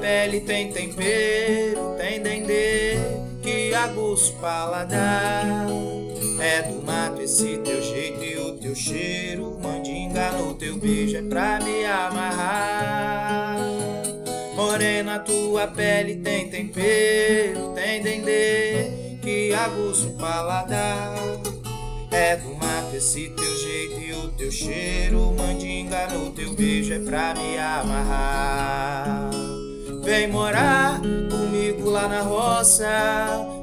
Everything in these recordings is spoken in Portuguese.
pele tem tempero, tem dendê que aguça o paladar. É do mato esse teu jeito e o teu cheiro. Mandinga no teu beijo é pra me amarrar. Morena, tua pele tem tempero, tem dendê que aguça o paladar. É do mato esse teu teu cheiro. Mandinga no teu beijo é pra me amarrar. Vem morar comigo lá na roça.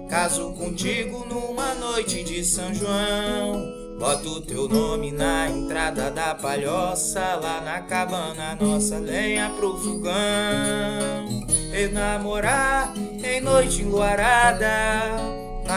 Caso contigo numa noite de São João. Bota o teu nome na entrada da palhoça. Lá na cabana nossa, lenha pro fogão. Enamorar em noite enluarada.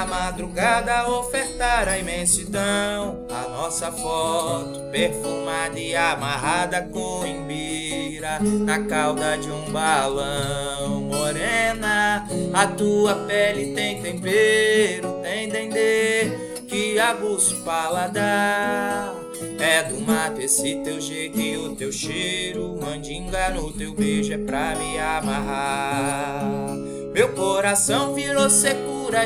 Madrugada ofertar a imensidão. A nossa foto perfumada e amarrada com imbira Na cauda de um balão. Morena, a tua pele tem tempero, tem dendê Que aguça o paladar. É do mato esse teu jeito e o teu cheiro. Mandinga no teu beijo é pra me amarrar. Meu coração virou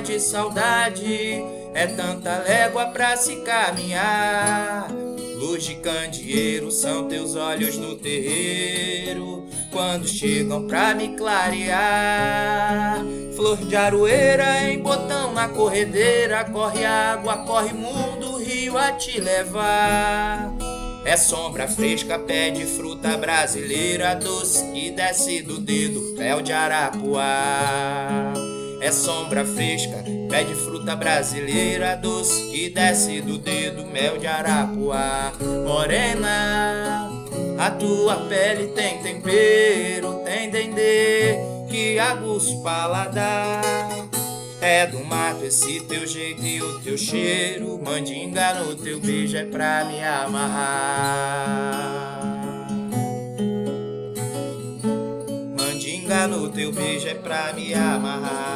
de saudade. É tanta légua pra se caminhar. Luz de candeeiro são teus olhos no terreiro. Quando chegam pra me clarear. Flor de aroeira em botão na corredeira. Corre água, corre mundo, rio a te levar. É sombra fresca, pé de fruta brasileira. Doce que desce do dedo, fel de arapuá É sombra fresca, pé de fruta brasileira Doce que desce do dedo, mel de arapuá Morena, a tua pele tem tempero, tem dendê Que aguça o paladar é do mato esse teu jeito e o teu cheiro. Mandinga no teu beijo é pra me amarrar. Mandinga no teu beijo é pra me amarrar.